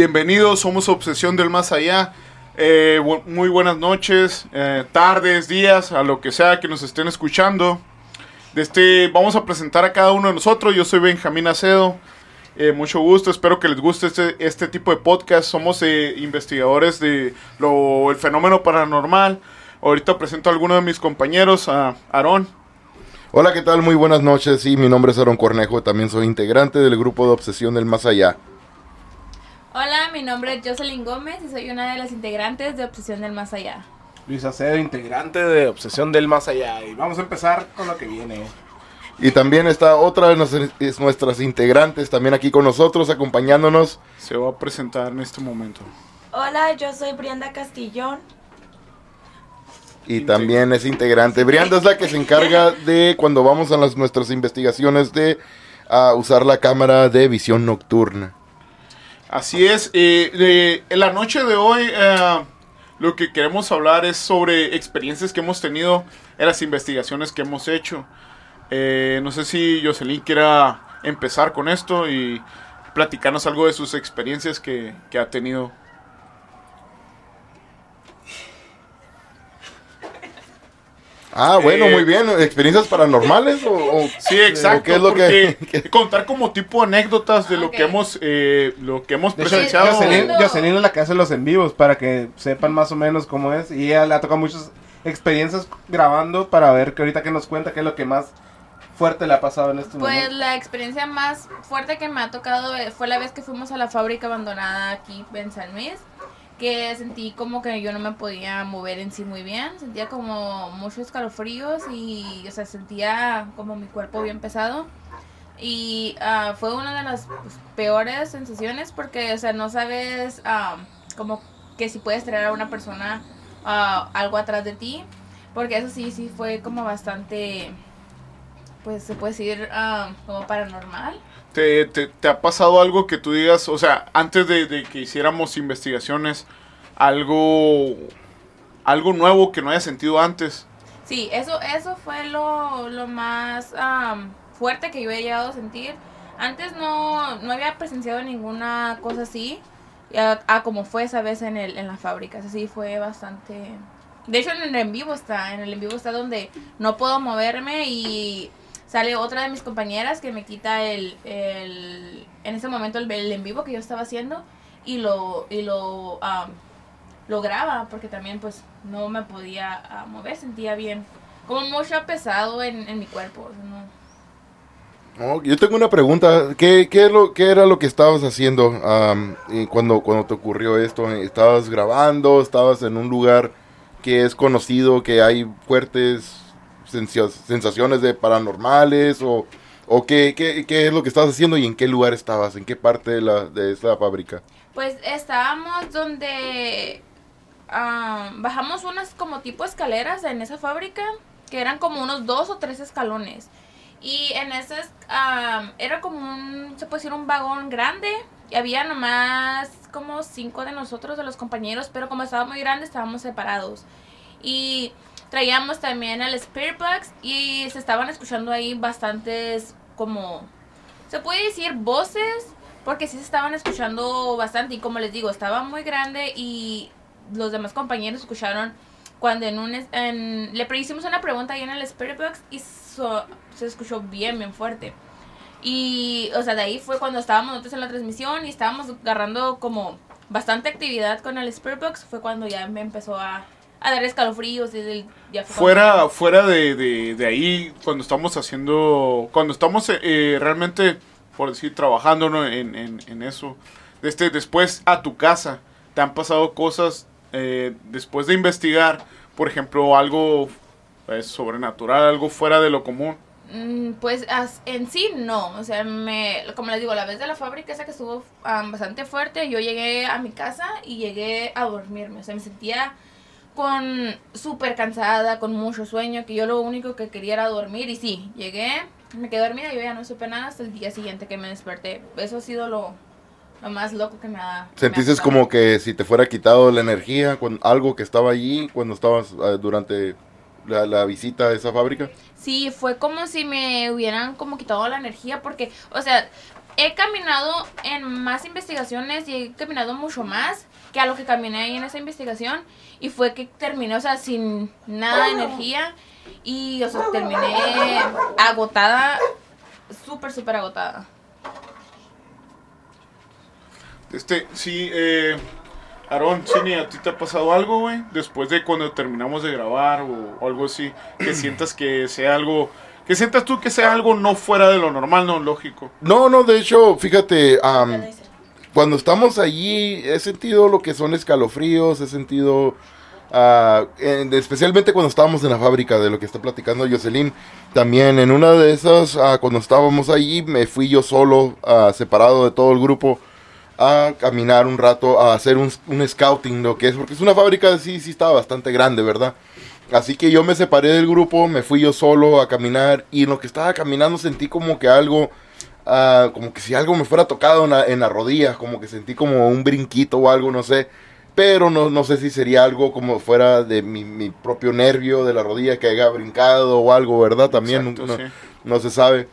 Bienvenidos, somos Obsesión del Más Allá. Eh, muy buenas noches, eh, tardes, días, a lo que sea que nos estén escuchando. Este, vamos a presentar a cada uno de nosotros. Yo soy Benjamín Acedo. Eh, mucho gusto, espero que les guste este, este tipo de podcast. Somos investigadores de lo, el fenómeno paranormal. Ahorita presento a alguno de mis compañeros, a Aarón. Hola, ¿qué tal? Muy buenas noches. Sí, mi nombre es Aaron Cornejo. También soy integrante del grupo de Obsesión del Más Allá. Hola, mi nombre es Jocelyn Gómez y soy una de las integrantes de Obsesión del Más Allá. Luis Acedo, integrante de Obsesión del Más Allá. Y vamos a empezar con lo que viene. Y también está otra de nuestras integrantes también aquí con nosotros, acompañándonos. Se va a presentar en este momento. Hola, yo soy Brianda Castillón. Y también es integrante. Brianda es la que se encarga de, cuando vamos a las, nuestras investigaciones, de usar la cámara de visión nocturna. Así es. Eh, en la noche de hoy eh, lo que queremos hablar es sobre experiencias que hemos tenido en las investigaciones que hemos hecho. Eh, no sé si Jocelyn quiera empezar con esto y platicarnos algo de sus experiencias que, que ha tenido Ah, bueno, muy bien. ¿Experiencias paranormales o, sí, exacto? ¿qué es lo que, contar como tipo anécdotas de lo que hemos eh, lo que hemos presenciado. Jocelyn, es la que hace los en vivos para que sepan más o menos cómo es y ella le ha tocado muchas experiencias grabando para ver que ahorita que nos cuenta qué es lo que más fuerte le ha pasado en este momento. Pues la experiencia más fuerte que me ha tocado eh, fue la vez que fuimos a la fábrica abandonada aquí en San Luis que sentí como que yo no me podía mover en sí muy bien, sentía como muchos escalofríos y, o sea, sentía como mi cuerpo bien pesado. Y uh, fue una de las pues, peores sensaciones porque, o sea, no sabes uh, como que si puedes traer a una persona uh, algo atrás de ti, porque eso sí, sí fue como bastante, pues se puede decir como paranormal. ¿Te, te, ha pasado algo que tú digas, o sea, antes de, que hiciéramos investigaciones, algo, algo nuevo que no haya sentido antes? Sí, eso, eso fue lo, lo más fuerte que yo he llegado a sentir. Antes no, no había presenciado ninguna cosa así, a, como fue esa vez en, el, en la fábrica. Así fue bastante... De hecho, en el en vivo está, en el en vivo está donde no puedo moverme y sale otra de mis compañeras que me quita el, el en ese momento el, en vivo que yo estaba haciendo y lo y lo lo graba porque también pues no me podía ah, mover sentía bien como mucho pesado en, en mi cuerpo no. yo tengo una pregunta ¿Qué, qué, lo, qué era lo que estabas haciendo cuando cuando te ocurrió esto estabas grabando estabas en un lugar que es conocido que hay fuertes sensaciones de paranormales o, o qué, qué, qué, es lo que estabas haciendo y en qué lugar estabas, en qué parte de, la, de esta fábrica? Pues estábamos donde bajamos unas como tipo escaleras en esa fábrica que eran como unos dos o tres escalones. Y en ese era como un, se puede un vagón grande. Y había nomás como cinco de nosotros, de los compañeros, pero como estaba muy grande, estábamos separados. Y traíamos también el Spirit Box y se estaban escuchando ahí bastantes como se puede decir voces porque sí se estaban escuchando bastante. Y como les digo estaba muy grande y los demás compañeros escucharon cuando en un en, le hicimos una pregunta ahí en el Spirit Box y se escuchó bien bien fuerte. Y o sea de ahí fue cuando estábamos nosotros en la transmisión y estábamos agarrando como bastante actividad con el Spirit Box fue cuando ya me empezó a a dar escalofríos desde ya fuera fuera de, de, ahí cuando estamos haciendo cuando estamos eh, realmente por decir trabajando en, en, eso. Este después a tu casa te han pasado cosas eh, después de investigar por ejemplo algo pues, sobrenatural algo fuera de lo común mm, pues en sí no, o sea, me, como les digo, la vez de la fábrica esa que estuvo bastante fuerte, yo llegué a mi casa y llegué a dormirme, o sea, me sentía con súper cansada, con mucho sueño, que yo lo único que quería era dormir y sí, llegué, me quedé dormida y yo ya no supe nada hasta el día siguiente que me desperté. Eso ha sido lo, lo más loco que me ha... ¿Sentiste como que si te fuera quitado la energía con algo que estaba allí cuando estabas eh, durante la, la, visita a esa fábrica? Sí, fue como si me hubieran como quitado la energía porque, o sea, he caminado en más investigaciones y he caminado mucho más que a lo que caminé ahí en esa investigación. Y fue que terminé, o sea, sin nada de energía. Y, o sea, terminé agotada, súper, súper agotada. Este, sí, eh, Aarón, Cini, ¿a ti te ha pasado algo, güey? Después de cuando terminamos de grabar o, o algo así, que sientas que sea algo, que sientas tú que sea algo no fuera de lo normal, no lógico. No, no, de hecho, fíjate, am, cuando estamos allí he sentido lo que son escalofríos, he sentido, ah, en- especialmente cuando estábamos en la fábrica de lo que está platicando Jocelyn, también en una de esas, ah, cuando estábamos allí, me fui yo solo, ah, separado de todo el grupo, a caminar un rato, a hacer un, un scouting, lo que es, porque es una fábrica, sí, sí estaba bastante grande, ¿verdad? Así que yo me separé del grupo, me fui yo solo a caminar y en lo que estaba caminando sentí como que algo, ah, como que si algo me fuera tocado en la, en la rodilla, como que sentí como un brinquito o algo, no sé. Pero no, no sé si sería algo como fuera de mi, mi propio nervio de la rodilla que haya brincado o algo, ¿verdad? También Exacto, no, sí. no se sabe.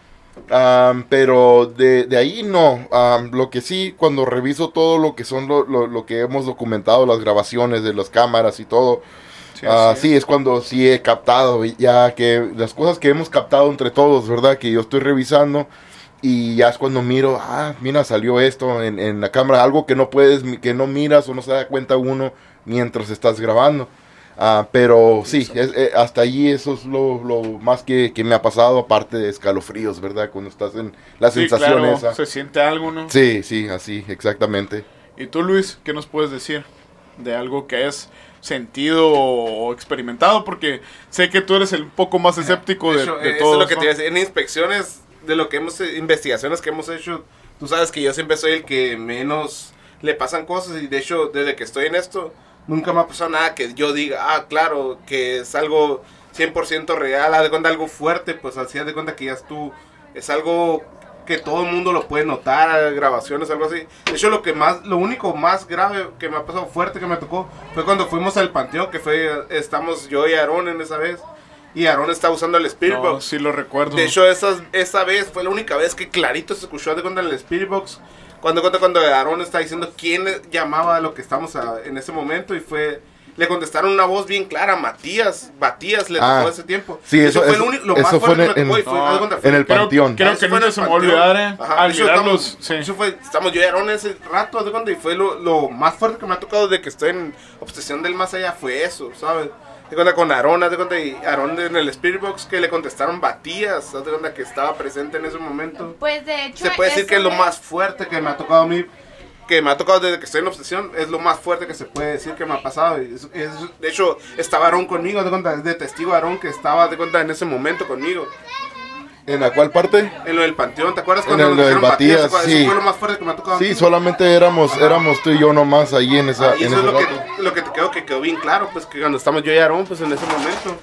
Am, pero de, de ahí no. Am, lo que sí, cuando reviso todo lo que son lo, lo- lo que hemos documentado, las grabaciones de las cámaras y todo, Sí, así sí, es cuando sí he captado, ya que las cosas que hemos captado entre todos, ¿verdad? Que yo estoy revisando y ya es cuando miro, ah, mira, salió esto en, en la cámara, algo que no puedes, que no miras o no se da cuenta uno mientras estás grabando. Ah, pero sí, es- eh, hasta allí eso es lo, lo más que, que me ha pasado, aparte de escalofríos, ¿verdad? Cuando estás en la Sí, sensación claro, esa. se siente algo, ¿no? Sí, sí, así, exactamente. ¿Y tú, Luis, qué nos puedes decir de algo que has sentido o experimentado? Porque sé que tú eres el poco más escéptico de, hecho, de eh, eso todos, es lo que ¿no? te iba a decir. En inspecciones de lo que hemos, eh, investigaciones que hemos hecho, tú sabes que yo siempre soy el que menos le pasan cosas y de hecho desde que estoy en esto nunca me ha pasado nada que yo diga, ah, claro, que es algo 100% real, haz de cuenta algo fuerte, pues así haz de cuenta que ya es tú, es algo que todo el mundo lo puede notar, grabaciones, algo así. De hecho, lo que más, lo único más grave que me ha pasado fuerte que me tocó fue cuando fuimos al panteón, que fue, estamos yo y Aarón en esa vez. Y Aarón estaba usando el Spirit No, Box. sí lo recuerdo. De hecho, esa, esa vez fue la única vez que clarito se escuchó de cuenta en el Spirit Box. Cuando cuando cuando Aaron está diciendo quién llamaba a lo que estamos a- en ese momento y fue le contestaron una voz bien clara, Matías, Matías le Ah, tocó ese tiempo. sí, eso- fue eso- lo, único- lo eso más fue fuerte en- que me tocó y en- fue, No, fue- el creo, panteón. Creo Eso que fue el se me olvidar, eh. Ajá, al mirarlos. estamos, Sí. eso fue- estamos yo y Aaron ese rato, de cuenta, y fue lo, lo más fuerte que me ha tocado de que estoy en Obsesión del Más Allá, fue eso, ¿sabes? De cuenta con Aaron, haz de cuenta, y Aaron en el Spirit Box que le contestaron Batías, de cuenta que estaba presente en ese momento. Pues de hecho. Se puede decir que es lo más fuerte que me ha tocado a mí, que me ha tocado desde que estoy en obsesión, es lo más fuerte que se puede decir que me ha pasado. Y es- es- de hecho, estaba Aarón conmigo, de cuenta, es de testigo Aarón que estaba de cuenta en ese momento conmigo. ¿En la cual parte? En lo del panteón, ¿te acuerdas En cuando el nos del Batías, sí. Eso fue lo más fuerte que me ha tocado Sí, solamente éramos, éramos tú y yo nomás ahí en esa, Ah, y en eso ese es lo rato. que, lo que te quedó, que quedó bien claro, pues que cuando estamos yo y Aarón, pues en ese momento.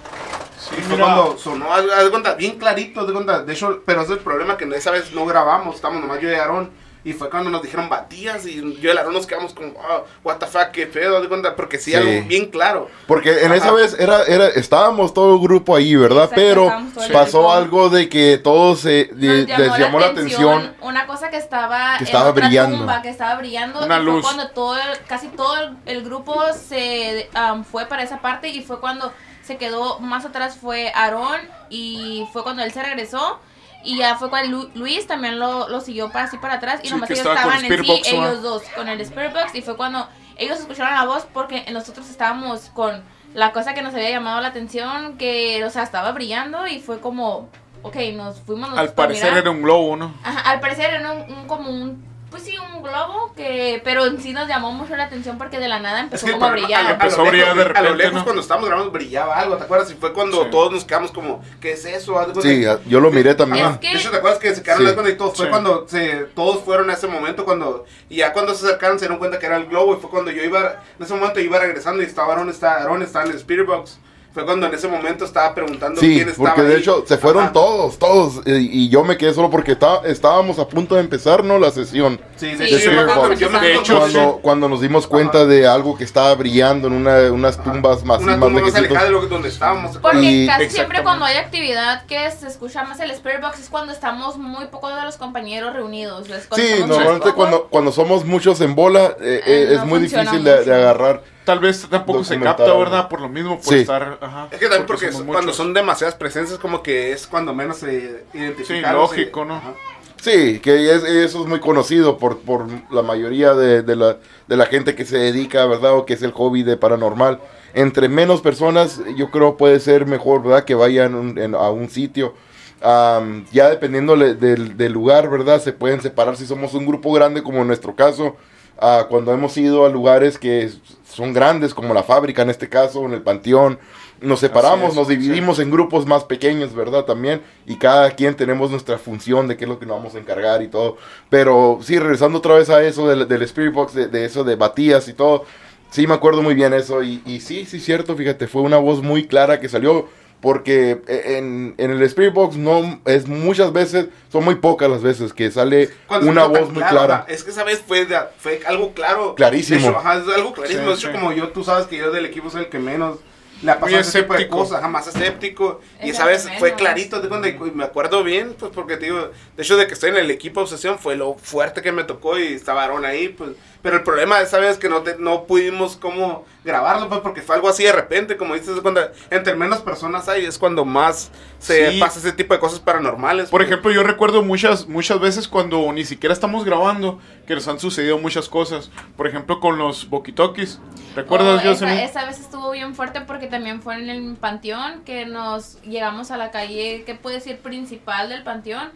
Sí, fue cuando sonó, haz haz de cuenta, bien clarito, haz de cuenta, de hecho, pero ese es el problema que esa vez no grabamos, estamos nomás yo y Aarón, y fue cuando nos dijeron batías, y yo y el Aarón nos quedamos como, oh, what the fuck, qué pedo, de cuenta, porque sí, Sí. algo bien claro. Porque en esa Ajá. vez era, era, estábamos todo el grupo ahí, ¿verdad? Exacto, Pero pasó grupo. algo de que todos se, de- Nos les llamó la atención. Una cosa que estaba, Que en estaba otra brillando. tumba, que estaba brillando. Una y fue luz. cuando todo el- casi todo el, el grupo se am, fue para esa parte y fue cuando se quedó más atrás fue Aarón y fue cuando él se regresó. Y ya fue cuando Lu- Luis también lo, lo siguió para así para atrás. Y Sí, nomás ellos estaba estaban en Spirit sí, ellos dos, con el Spirit Box. Y fue cuando ellos escucharon la voz porque nosotros estábamos con la cosa que nos había llamado la atención, que, o sea, estaba brillando y fue como, ok, nos fuimos nosotros al parecer mirar. era un globo, ¿no? Ajá, al parecer era un, un- como un, pues sí, un globo, que, pero en sí nos llamó mucho la atención porque de la nada empezó como a brillar. lo- Empezó a lo brillar lejos- de A lo repente, lejos ¿no? cuando estábamos grabando brillaba algo, ¿te acuerdas? Y fue cuando Sí. todos nos quedamos como, ¿qué es eso? Cuenta Sí, yo lo miré también. Es que- De hecho, ¿te acuerdas que se quedaron Sí. y todos? Fue Sí. cuando se, todos fueron a ese momento cuando... Y ya cuando se acercaron se dieron cuenta que era el globo y fue cuando yo iba... En ese momento iba regresando y estaba Aaron, está, Aaron estaba en el Spirit Box. Fue cuando en ese momento estaba preguntando Sí, quién estaba porque de ahí. hecho se fueron Ajá. todos, todos. Y, y yo me quedé solo porque está- estábamos a punto de empezar, ¿no? La sesión. Sí, Sí, de hecho, sí, yo me De Cuando, cuando nos dimos cuenta de algo que estaba brillando en una, unas tumbas más, una más. Porque Y- casi siempre cuando hay actividad que se escucha más el Spirit Box es cuando estamos muy pocos de los compañeros reunidos. Sí, normalmente cuando, cuando somos muchos en bola eh, Eh, eh, no es muy difícil de agarrar. Tal vez tampoco se capta. ¿verdad? Por lo mismo, por Sí. estar. Ajá, Es que también porque, cuando muchos. son demasiadas presencias como que es cuando menos se identifican. Sí, lógico, ¿no? Sí, que es- eso es muy conocido por, por la mayoría de, de la, de la gente que se dedica, ¿verdad? O que es el hobby de paranormal. Entre menos personas, yo creo puede ser mejor, ¿verdad? Que vayan un- en- a un sitio. Am, ya dependiendo le- del, del lugar, ¿verdad? Se pueden separar si somos un grupo grande, como en nuestro caso. Ah, cuando hemos ido a lugares que son grandes, como la fábrica en este caso, en el panteón, nos separamos, es, nos sí. dividimos en grupos más pequeños, ¿verdad? También, y cada quien tenemos nuestra función de qué es lo que nos vamos a encargar y todo. Pero sí, regresando otra vez a eso del, del Spirit Box, de, de eso de Batías y todo, sí me acuerdo muy bien eso. Y, y sí, sí, cierto, fíjate, fue una voz muy clara que salió. Porque e, en, en el Spirit Box no es muchas veces, son muy pocas las veces que sale Cuando una voz muy claro, clara. Es que esa vez fue, de- fue algo claro. Clarísimo. Hecho, ajá, es algo clarísimo. Sí, de hecho, sí. como yo, tú sabes que yo del equipo soy el que menos le ha Muy pasado ese tipo de escéptico. cosas, jamás escéptico. Y Es esa vez fue clarito, de cuando, y me acuerdo bien, pues porque te digo, de hecho de que estoy en el equipo Obsesión fue lo fuerte que me tocó y estaba Aaron ahí, pues. Pero el problema de esa vez es que no, te- no pudimos como grabarlo, pues porque fue algo así de repente, como dices, cuando entre menos personas hay es cuando más se Sí. pasa ese tipo de cosas paranormales. Por pues. ejemplo, yo recuerdo muchas, muchas veces cuando ni siquiera estamos grabando que nos han sucedido muchas cosas. Por ejemplo, con los boquitoquis. ¿Recuerdas, Oh, esa, esa vez estuvo bien fuerte porque también fue en el panteón que nos llegamos a la calle, que puede decir principal del panteón,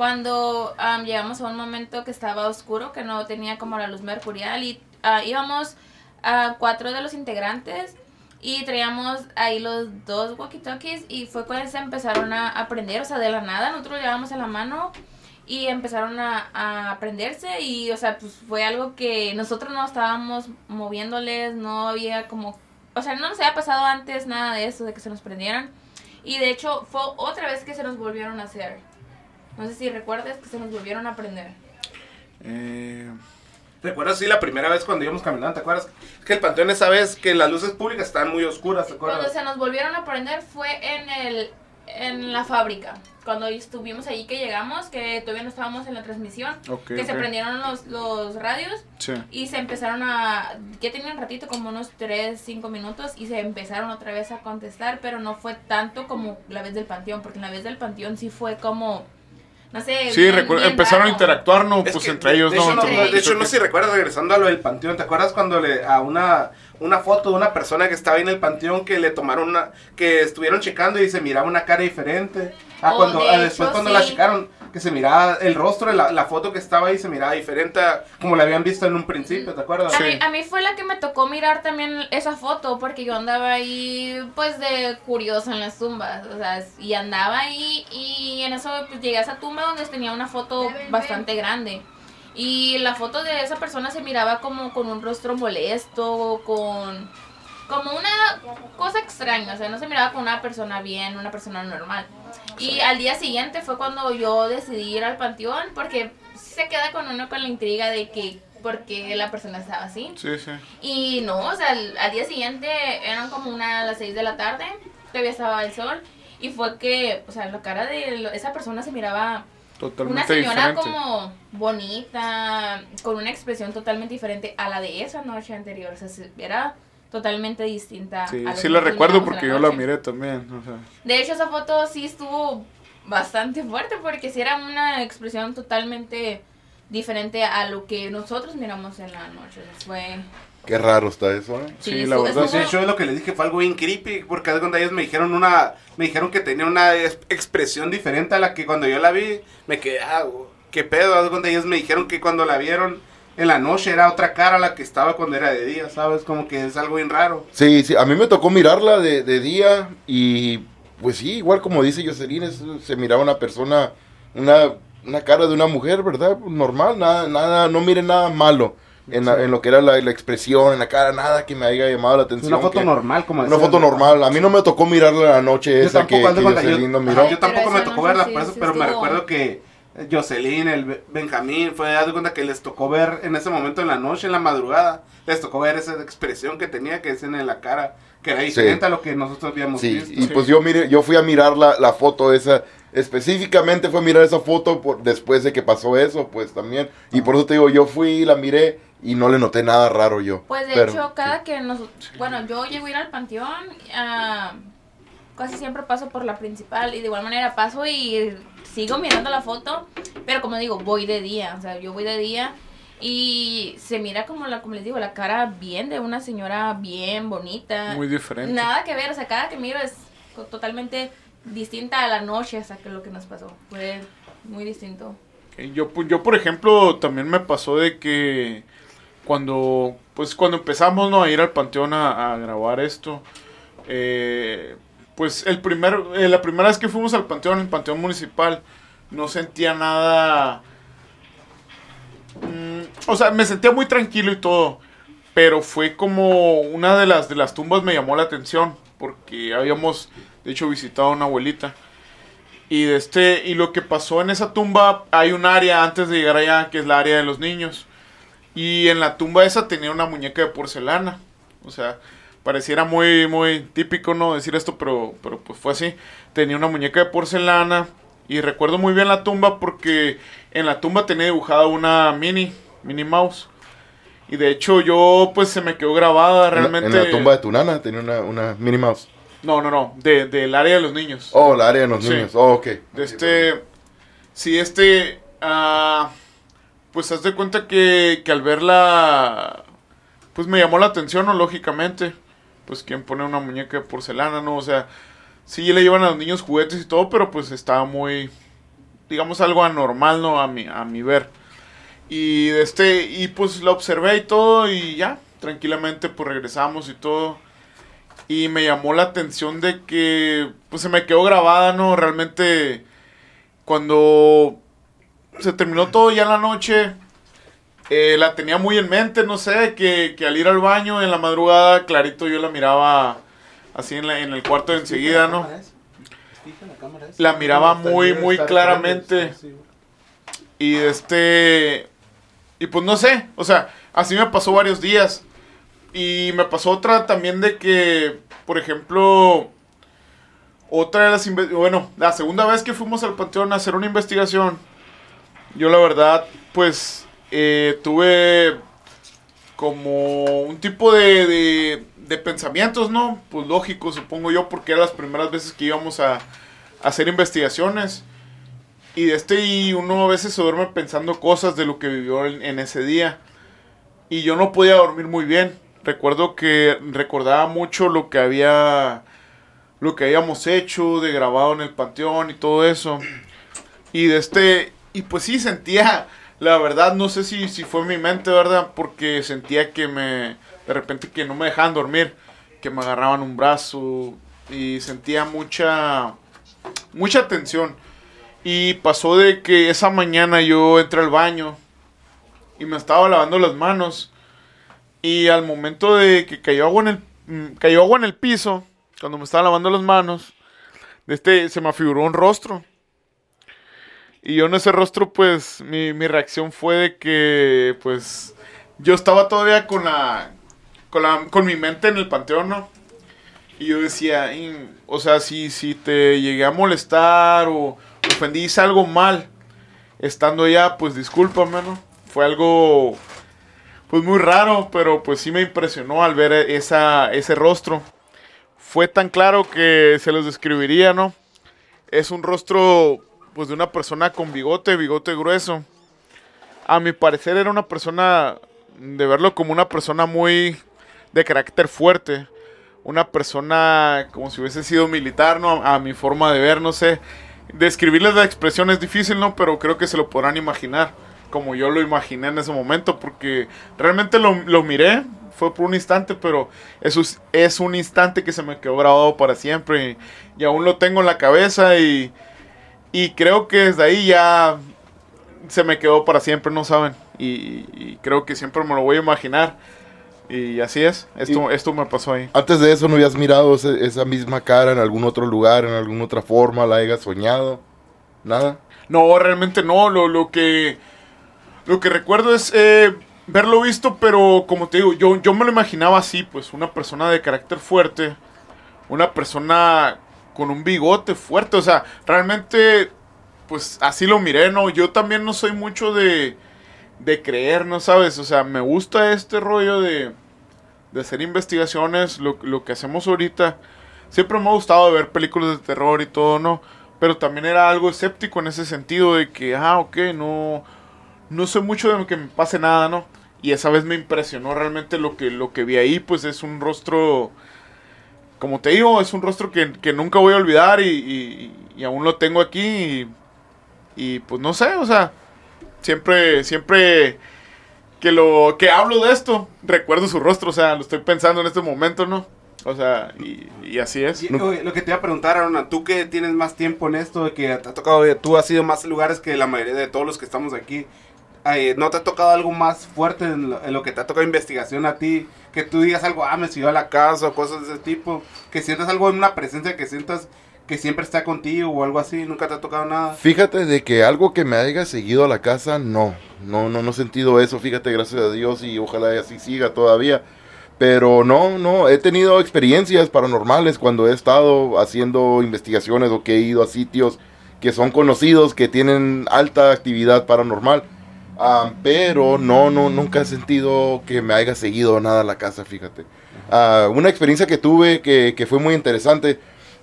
cuando am, llegamos a un momento que estaba oscuro, que no tenía como la luz mercurial y ah, íbamos a cuatro de los integrantes y traíamos ahí los dos walkie-talkies y fue cuando se empezaron a aprender, o sea, de la nada, nosotros lo llevamos en la mano y empezaron a, a aprenderse y, o sea, pues fue algo que nosotros no estábamos moviéndoles, no había como, o sea, no nos había pasado antes nada de eso, de que se nos prendieran. Y de hecho fue otra vez que se nos volvieron a hacer. No sé si recuerdas que se nos volvieron a prender. Eh, ¿Recuerdas sí la primera vez cuando íbamos caminando? ¿Te acuerdas? Es que el panteón esa vez que las luces públicas estaban muy oscuras, ¿te Cuando acuerdas? se nos volvieron a prender fue en el en la fábrica. Cuando estuvimos ahí que llegamos, que todavía no estábamos en la transmisión, que se prendieron los, los radios Sí. y se empezaron a, ya tenían ratito, como unos 3, 5 minutos, y se empezaron otra vez a contestar, pero no fue tanto como la vez del panteón, porque la vez del panteón sí fue como, no sé. Sí, bien- recu- bien empezaron a interactuar, ¿no? Es Pues que, entre ellos, de ¿no? Hecho, no, de hecho, no sé si recuerdas, regresando a lo del panteón, ¿te acuerdas cuando le a una una foto de una persona que estaba ahí en el panteón que le tomaron una que estuvieron checando y se miraba una cara diferente? Ah, Oh, cuando de ah, hecho, después cuando la checaron que se miraba el rostro, la, la foto que estaba ahí se miraba diferente a como la habían visto en un principio, ¿te acuerdas? A, Sí. mí, a mí fue la que me tocó mirar también esa foto porque yo andaba ahí pues de curiosa en las tumbas, o sea, y andaba ahí y en eso pues llegué a esa tumba donde tenía una foto bastante grande. Y la foto de esa persona se miraba como con un rostro molesto, con como una cosa extraña, o sea, no se miraba como una persona bien, una persona normal. Y al día siguiente fue cuando yo decidí ir al panteón porque se queda con uno con la intriga de que por qué la persona estaba así. Sí, sí. Y no, o sea, al, al día siguiente eran como una a las 6 de la tarde, todavía estaba el sol. Y fue que, o sea, la cara de lo- esa persona se miraba Totalmente una señora diferente. como bonita, con una expresión totalmente diferente a la de esa noche anterior. O sea, se- era totalmente distinta. Sí, a lo sí que la recuerdo porque yo la miré también. o sea. De hecho, esa foto sí estuvo bastante fuerte porque sí era una expresión totalmente diferente a lo que nosotros miramos en la noche. Fue... Qué raro está eso, ¿eh? Sí, sí, la verdad, De hecho, lo que les dije fue algo bien creepy, porque de cuando ellos me dijeron una, me dijeron que tenía una es- expresión diferente a la que cuando yo la vi, me quedé, ah, qué pedo, cuenta, ellos me dijeron que cuando la vieron en la noche era otra cara la que estaba cuando era de día, ¿sabes? Como que es algo bien raro. Sí, sí, a mí me tocó mirarla de, de día y pues sí, igual como dice Jocelyn, es- se miraba una persona, una, una cara de una mujer, ¿verdad? Normal, nada, nada, no miren nada malo. en, la- en lo que era la, la expresión, en la cara, nada que me haya llamado la atención. una foto que- normal, como Una foto ¿no? normal. A mí no me tocó mirarla la noche Yo esa que, tampoco, yo- Jocelyn no ajá, miró. yo tampoco me tocó verla, sí- por eso, sí pero me recuerdo que Jocelyn, el Be- Benjamín, fue haz de cuenta que les tocó ver en ese momento en la noche, en la madrugada, les tocó ver esa expresión que tenía que decían en la cara, que era diferente a lo que nosotros habíamos Sí, visto. y pues yo mire, yo fui a mirar la, la foto esa, específicamente fue a mirar esa foto por, después de que pasó eso, pues también. Y por eso te digo, yo fui, la miré y no le noté nada raro yo. Pues de Pero, hecho, cada que nos... Bueno, yo llego a ir al panteón, ah, casi siempre paso por la principal y de igual manera paso y sigo mirando la foto, pero como digo, voy de día, o sea, yo voy de día y se mira como la, como les digo, la cara bien de una señora bien bonita. Muy diferente. Nada que ver, o sea, cada que miro es totalmente distinta a la noche hasta que lo que nos pasó. Fue muy distinto. Yo, yo, por ejemplo, también me pasó de que cuando, pues, cuando empezamos ¿no? a ir al panteón a, a grabar esto, eh, pues el primer, eh, la primera vez que fuimos al panteón, el panteón municipal, no sentía nada, mm, o sea, me sentía muy tranquilo y todo, pero fue como una de las, de las tumbas me llamó la atención, porque habíamos, de hecho, visitado a una abuelita. Y de este y lo que pasó en esa tumba hay un área antes de llegar allá que es la área de los niños. Y en la tumba esa tenía una muñeca de porcelana. O sea, pareciera muy muy típico no decir esto, pero pero pues fue así. Tenía una muñeca de porcelana y recuerdo muy bien la tumba porque en la tumba tenía dibujada una mini mini mouse. Y de hecho yo pues se me quedó grabada En la- realmente En la, tumba de tu nana tenía una, una Minnie Mouse. No, no, no, de, del área de los niños. Oh, la área de los Sí. niños. Oh, ok. De este. Sí, este. ah, pues haz de cuenta que, que al verla. Pues me llamó la atención, ¿no? Lógicamente. Pues quien pone una muñeca de porcelana, ¿no? O sea. Sí le llevan a los niños juguetes y todo, pero pues estaba muy. Digamos algo anormal, ¿no? A mi, a mi ver. Y de este. Y pues la observé y todo, y ya. Tranquilamente, pues regresamos y todo. Y me llamó la atención de que, pues se me quedó grabada, ¿no? Realmente, cuando se terminó todo ya en la noche, eh, la tenía muy en mente, no sé, que, que al ir al baño en la madrugada, clarito yo la miraba así en, la- en el cuarto de enseguida, ¿no? La miraba muy, muy claramente. Y este. Y pues no sé, o sea, así me pasó varios días. Y me pasó otra también de que, por ejemplo, otra de las. Bueno, la segunda vez que fuimos al panteón a hacer una investigación, yo la verdad, pues, eh, tuve como un tipo de, de, pensamientos, ¿no? Pues lógico, supongo yo, porque eran las primeras veces que íbamos a, a hacer investigaciones. Y de este, y uno a veces se duerme pensando cosas de lo que vivió en, en ese día. Y yo no podía dormir muy bien. Recuerdo que recordaba mucho lo que había, lo que habíamos hecho, de grabado en el panteón y todo eso. Y de este, y pues sí sentía, la verdad, no sé si, si fue mi mente, ¿verdad? Porque sentía que me, de repente que no me dejaban dormir, que me agarraban un brazo y sentía mucha, mucha tensión. Y pasó de que esa mañana yo entré al baño y me estaba lavando las manos. Y al momento de que cayó agua en el, mm, cayó agua en el piso, cuando me estaba lavando las manos, este, se me afiguró un rostro. Y yo en ese rostro, pues, mi, mi reacción fue de que, pues, yo estaba todavía con la, con la, con mi mente en el panteón, ¿no? Y yo decía, "In- o sea, si, si te llegué a molestar o ofendí, algo mal, estando allá, pues discúlpame, ¿no? Fue algo, pues muy raro, pero pues sí me impresionó al ver esa, ese rostro. Fue tan claro que se los describiría, ¿no? Es un rostro, pues de una persona con bigote, bigote grueso. A mi parecer era una persona, de verlo como una persona muy de carácter fuerte una persona como si hubiese sido militar, ¿no? A, mi forma de ver, no sé. Describirles la expresión es difícil, ¿no? Pero creo que se lo podrán imaginar, como yo lo imaginé en ese momento, porque realmente lo, lo miré, fue por un instante, pero eso es, es un instante que se me quedó grabado para siempre y, y aún lo tengo en la cabeza y, y creo que desde ahí ya se me quedó para siempre, ¿no saben? y, y creo que siempre me lo voy a imaginar. Y así es, esto, esto me pasó ahí. Antes de eso, ¿no habías mirado ese- esa misma cara en algún otro lugar, en alguna otra forma? ¿La hayas soñado? ¿Nada? No, realmente no. Lo, lo que lo que recuerdo es eh, verlo visto, pero como te digo, yo, yo me lo imaginaba así, pues una persona de carácter fuerte, una persona con un bigote fuerte, o sea, realmente, pues así lo miré, ¿no? Yo también no soy mucho de, de creer, ¿no sabes? O sea, me gusta este rollo de, de hacer investigaciones, lo, lo que hacemos ahorita. Siempre me ha gustado ver películas de terror y todo, ¿no? Pero también era algo escéptico en ese sentido de que, ah, ok, no, no sé mucho de que me pase nada, ¿no? Y esa vez me impresionó realmente lo que, lo que vi ahí, pues es un rostro, como te digo, es un rostro que, que nunca voy a olvidar y, y- aún lo tengo aquí y, pues no sé, o sea, siempre, siempre que lo que hablo de esto, recuerdo su rostro, o sea, lo estoy pensando en este momento, ¿no? O sea, y, así es. Y, lo que te iba a preguntar, Arona, tú que tienes más tiempo en esto, que te ha tocado, tú has ido más lugares que la mayoría de todos los que estamos aquí. Eh, ¿No te ha tocado algo más fuerte en lo, en lo que te ha tocado investigación a ti? Que tú digas algo, ah, me siguió a la casa o cosas de ese tipo. Que sientas algo en una presencia que sientas que siempre está contigo o algo así. ¿Nunca te ha tocado nada? Fíjate de que algo que me haya seguido a la casa, no. No, no, no he sentido eso, fíjate, gracias a Dios y ojalá así siga todavía. Pero no, no, he tenido experiencias paranormales cuando he estado haciendo investigaciones o que he ido a sitios que son conocidos, que tienen alta actividad paranormal. Ah, pero no, no, nunca he sentido que me haya seguido nada a la casa, fíjate. Ah, una experiencia que tuve que, que fue muy interesante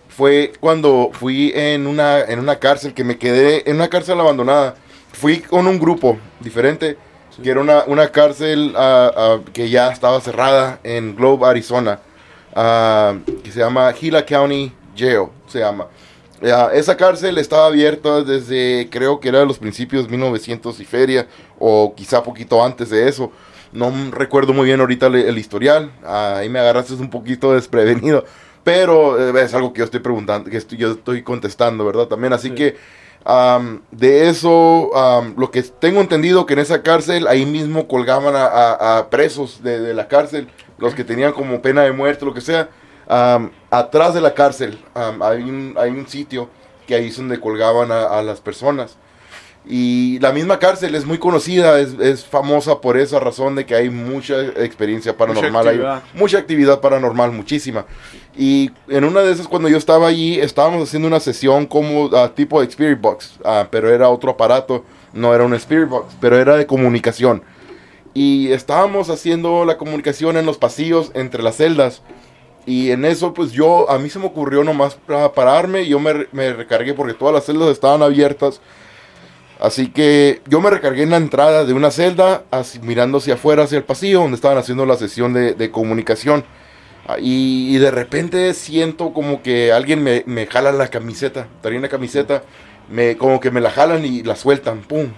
fue cuando fui en una, en una cárcel, que me quedé en una cárcel abandonada. Fui con un grupo diferente, que era una, una cárcel ah, ah, que ya estaba cerrada en Globe, Arizona, que se llama Gila County Jail, se llama. Esa cárcel estaba abierta desde, creo que era de los principios de 1900 y feria, o quizá poquito antes de eso. No recuerdo muy bien ahorita le- el, historial, Ah, ahí me agarraste un poquito desprevenido, pero eh, es algo que yo estoy preguntando, que estoy- yo estoy contestando, ¿verdad? También, así Sí. que am, de eso, am, lo que tengo entendido que en esa cárcel, ahí mismo colgaban a, a- a presos de, de la cárcel, los que tenían como pena de muerte, lo que sea. Am, atrás de la cárcel am, hay, un, hay un sitio que ahí es donde colgaban a, a las personas. Y la misma cárcel es muy conocida, es, es famosa por esa razón de que hay mucha experiencia paranormal, hay actividad. mucha actividad paranormal, muchísima. Y en una de esas, cuando yo estaba allí, estábamos haciendo una sesión como ah, tipo de Spirit Box, ah, pero era otro aparato, no era un Spirit Box, pero era de comunicación. Y estábamos haciendo la comunicación en los pasillos entre las celdas. Y en eso, pues yo, a mí se me ocurrió nomás ah, pararme y yo me, me recargué porque todas las celdas estaban abiertas. Así que yo me recargué en la entrada de una celda, así, mirando hacia afuera, hacia el pasillo, donde estaban haciendo la sesión de, de comunicación. Ah, Y, y de repente siento como que alguien me, me jala la camiseta, traía una camiseta, me, como que me la jalan y la sueltan, pum,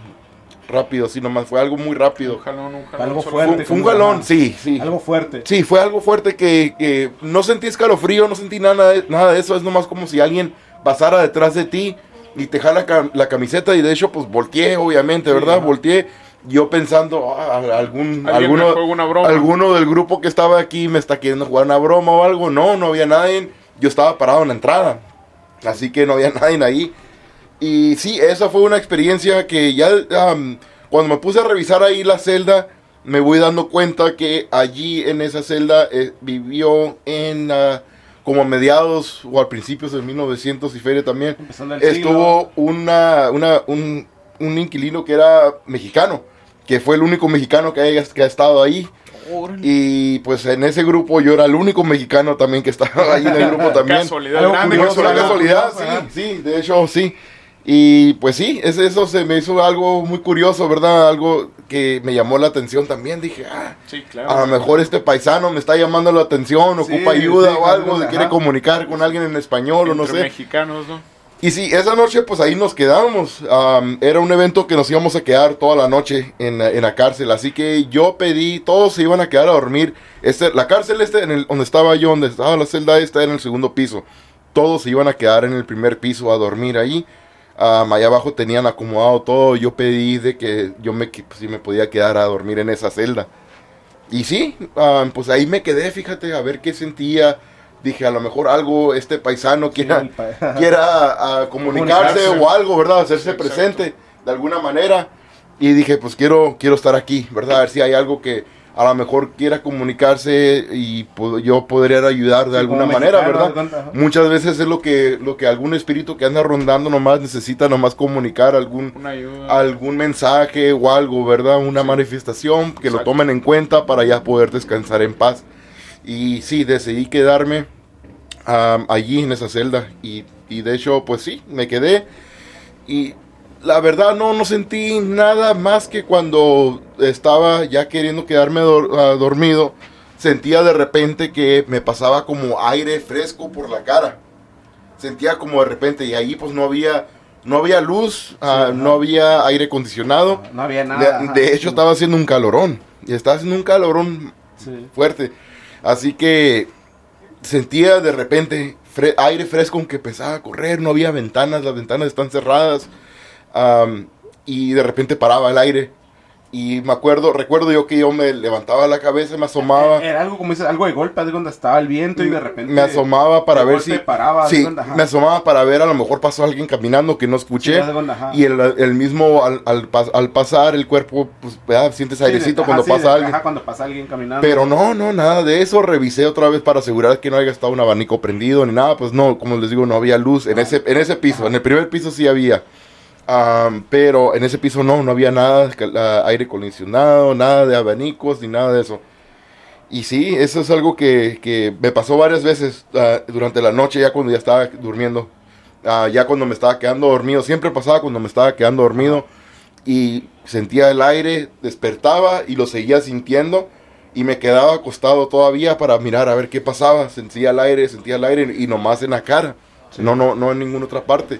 rápido, así nomás, fue algo muy rápido. Un jalón, un jalón Algo fuerte. Fue, fue un llaman. sí, sí. Algo fuerte. Sí, fue algo fuerte que, que no sentí escalofrío, no sentí nada de, nada de eso. Es nomás como si alguien pasara detrás de ti y te jala ca- la camiseta. Y de hecho, pues volteé, obviamente, ¿verdad? ajá. Volteé. Yo pensando, ah, algún, alguno, una broma. alguno del grupo que estaba aquí me está queriendo jugar una broma o algo. No, no había nadie. Yo estaba parado en la entrada. Así que no había nadie ahí. Y sí, esa fue una experiencia que ya am, cuando me puse a revisar ahí la celda, me voy dando cuenta que allí en esa celda eh, vivió en ah, como a mediados o al principios de 1900 y feria también. Empezando el siglo. Estuvo una, una, un, un inquilino que era mexicano, que fue el único mexicano que, haya- que ha estado ahí. Y pues en ese grupo yo era el único mexicano también que estaba ahí en el grupo también. Casualidad grande. curioso, casualidad. sí, sí, de hecho sí. Y pues sí, es, eso se me hizo algo muy curioso, ¿verdad? Algo que me llamó la atención también. Dije, ah, Sí, claro. a lo mejor este paisano me está llamando la atención, Sí, ocupa ayuda sí, o algo, se quiere comunicar con alguien en español o no sé. mexicanos, ¿no? Y sí, esa noche pues ahí nos quedamos. Am, era un evento que nos íbamos a quedar toda la noche en, la- en la cárcel. Así que yo pedí, todos se iban a quedar a dormir. Este, la cárcel este, en el, donde estaba yo, donde estaba la celda esta, era en el segundo piso. Todos se iban a quedar en el primer piso a dormir ahí. Am, allá abajo tenían acomodado todo. Yo pedí de que yo me, que, pues, si me podía quedar a dormir en esa celda. Y sí, am, pues ahí me quedé, fíjate, a ver qué sentía. Dije, a lo mejor algo, este paisano quiera, pa- quiera ah, comunicarse, Comunicarse. o algo, ¿verdad? Hacerse presente de alguna manera. Y dije, pues quiero, quiero estar aquí, ¿verdad? A ver si hay algo que a lo mejor quiera comunicarse y po- yo podría ayudar de alguna Como manera, mexicano, ¿verdad? Muchas veces es lo que, lo que algún espíritu que anda rondando nomás necesita nomás comunicar algún, algún mensaje o algo, ¿verdad? Una manifestación que lo tomen en cuenta para ya poder descansar en paz. Y sí, decidí quedarme allí en esa celda y, y de hecho, pues sí, me quedé y la verdad no, no sentí nada más que cuando estaba ya queriendo quedarme dor- ah, dormido, sentía de repente que me pasaba como aire fresco por la cara. Sentía como de repente y ahí pues no había no había luz, ah, no había aire acondicionado. No había De, nada. ajá. de hecho estaba haciendo un calorón y estaba haciendo un calorón Sí. fuerte. Así que sentía de repente fre- aire fresco aunque empezaba a correr, no había ventanas, las ventanas están cerradas. Am, y de repente paraba el aire. Y me acuerdo, recuerdo yo que yo me levantaba la cabeza, me asomaba, Era algo como dices, algo de golpe, de donde estaba el viento y de repente. me asomaba para ver si... paraba, sí, ajá. me asomaba para ver, a lo mejor pasó alguien caminando que no Sí, escuché. cuenta, ajá. Y el, el mismo, al, al al pasar el cuerpo, pues ¿verdad? sientes Sí, airecito cuando sí, pasa de- alguien. Ajá, cuando pasa alguien caminando. Pero no, no, nada de eso. Revisé otra vez para asegurar que no haya estado un abanico prendido ni nada. Pues no, como les digo, no había luz en ese, en ese piso. En el primer piso sí había. Pero en ese piso no, no había nada, ah, aire acondicionado, nada de abanicos ni nada de eso. Y sí, eso es algo que, que me pasó varias veces ah, durante la noche, ya cuando ya estaba durmiendo. Ah, ya cuando me estaba quedando dormido, siempre pasaba cuando me estaba quedando dormido y sentía el aire, despertaba y lo seguía sintiendo y me quedaba acostado todavía para mirar a ver qué pasaba. Sentía el aire, sentía el aire y nomás en la cara, no, no, no en ninguna otra parte.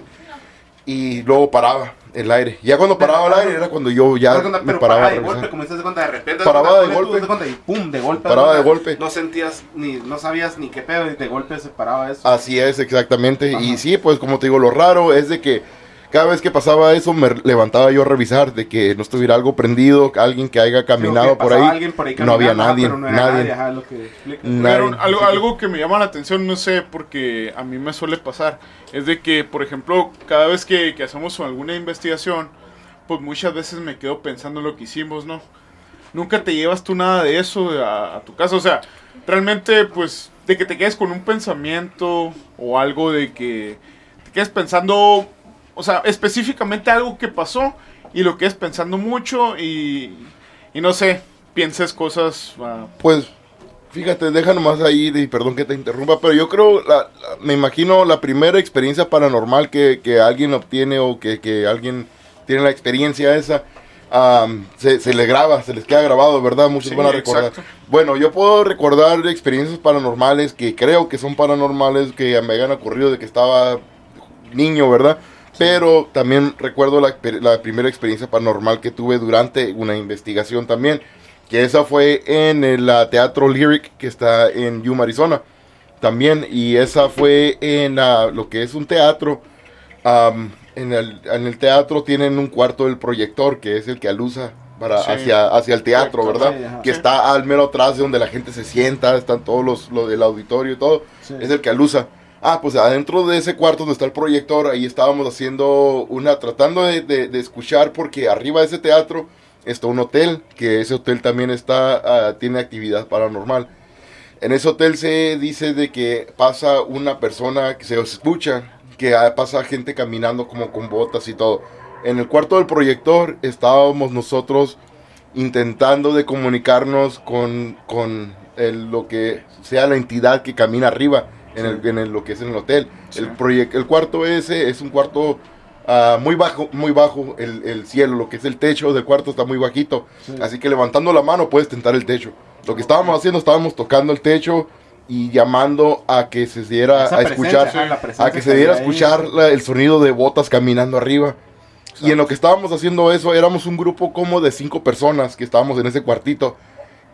Y luego paraba el aire. Ya cuando paraba el aire era cuando yo ya de cuenta, me pero paraba a de golpe, como dices de cuenta, de repente. Paraba de cuenta, golpe. y pum, de golpe. Paraba de golpe. No sentías ni, no sabías ni qué pedo y de golpe se paraba eso. Así es, exactamente. Y sí, pues como te digo, lo raro es de que cada vez que pasaba eso me levantaba yo a revisar de que no estuviera algo prendido, alguien que haya caminado que por ahí. alguien por ahí no había nadie, pero no era nadie. ajá, lo que explica. Nadie. Pero algo, algo que me llama la atención, no sé, porque a mí me suele pasar, es de que, por ejemplo, cada vez que, que hacemos alguna investigación, pues muchas veces me quedo pensando en lo que hicimos, ¿no? Nunca te llevas tú nada de eso a, a tu casa, o sea, realmente, pues, de que te quedes con un pensamiento o algo de que te quedes pensando, o sea, específicamente algo que pasó y lo quedes pensando mucho y, y no sé, pienses cosas... ah, Pues fíjate, deja nomás ahí, y perdón que te interrumpa, pero yo creo, la- la- me imagino la primera experiencia paranormal que, que alguien obtiene o que, que alguien tiene la experiencia esa, am, se, se le graba, se les queda grabado, ¿verdad? Muchos Sí, van a recordar. exacto. Bueno, yo puedo recordar experiencias paranormales que creo que son paranormales, que me hayan ocurrido de que estaba niño, ¿verdad? Pero también recuerdo la, primera experiencia paranormal que tuve durante una investigación también, que esa fue en el Teatro Lyric que está en Yuma, Arizona, también, y esa fue en ah, lo que es un teatro. am, en, el, en el teatro tienen un cuarto del proyector, que es el que alusa para, Sí. hacia, hacia el teatro, ¿verdad? sí, que Sí. está al mero atrás de donde la gente se sienta, están todos los, los del auditorio y todo Sí. es el que alusa. Ah, pues adentro de ese cuarto donde está el proyector, ahí estábamos haciendo una, tratando de, de- escuchar, porque arriba de ese teatro está un hotel, que ese hotel también está, ah, tiene actividad paranormal. En ese hotel se dice de que pasa una persona, que se escucha, que ah, pasa gente caminando como con botas y todo. En el cuarto del proyector estábamos nosotros intentando de comunicarnos con, con lo que sea la entidad que camina arriba en, el, en el- lo que es en el hotel. Sí. El, proyec- el cuarto ese es un cuarto ah, muy bajo, muy bajo el, el cielo, lo que es el techo del cuarto está muy bajito. Sí. Así que levantando la mano puedes tentar el techo. Lo que estábamos haciendo, estábamos tocando el techo y llamando a que se diera Esa a escuchar, a que se diera a escuchar la- el sonido de botas caminando arriba. Y en lo que estábamos haciendo eso, éramos un grupo como de cinco personas que estábamos en ese cuartito.